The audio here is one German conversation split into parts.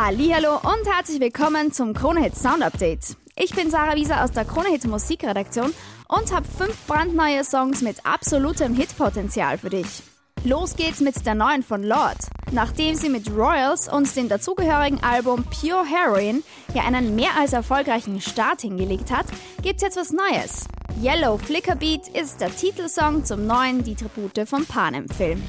Hallo und herzlich willkommen zum Kronehit Sound Update. Ich bin Sarah Wieser aus der Kronehit Musikredaktion und habe fünf brandneue Songs mit absolutem Hitpotenzial für dich. Los geht's mit der neuen von Lord. Nachdem sie mit Royals und dem dazugehörigen Album Pure Heroin ja einen mehr als erfolgreichen Start hingelegt hat, gibt's jetzt was Neues. Yellow Flicker Beat ist der Titelsong zum neuen Die Tribute von Panem Film.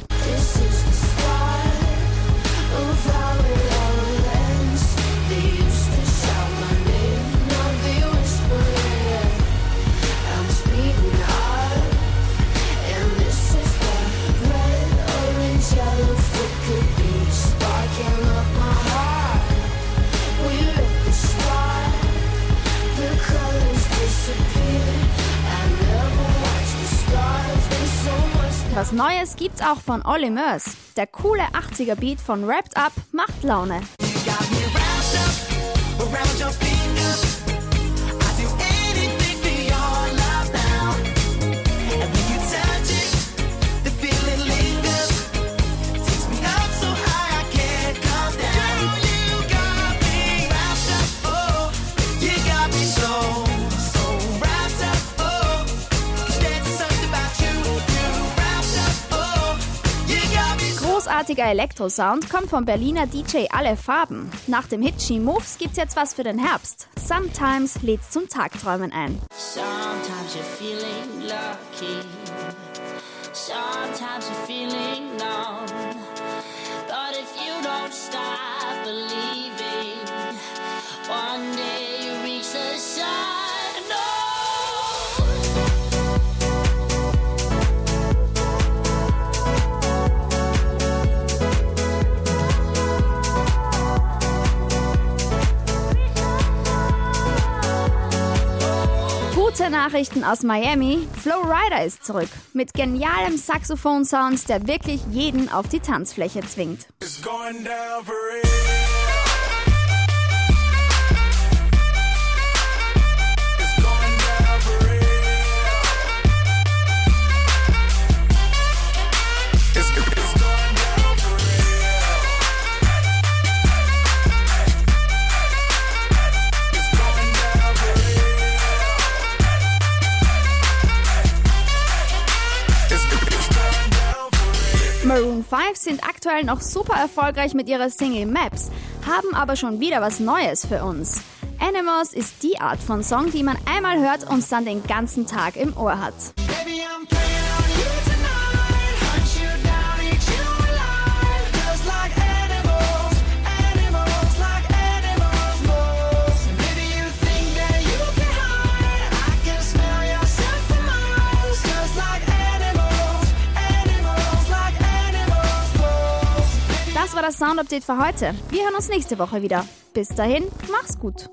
Was Neues gibt's auch von Olly Murs. Der coole 80er Beat von Wrapped Up macht Laune. Großartiger Elektrosound kommt vom Berliner DJ Alle Farben. Nach dem Hit She Moves gibt's jetzt was für den Herbst. Sometimes lädt's zum Tagträumen ein. Sometimes you're feeling lucky. Sometimes you're feeling numb. Gute Nachrichten aus Miami. Flow Rider ist zurück. Mit genialem Saxophon-Sound, der wirklich jeden auf die Tanzfläche zwingt. Maroon 5 sind aktuell noch super erfolgreich mit ihrer Single Maps, haben aber schon wieder was Neues für uns. Animals ist die Art von Song, die man einmal hört und dann den ganzen Tag im Ohr hat. Das war das Sound Update für heute. Wir hören uns nächste Woche wieder. Bis dahin, mach's gut.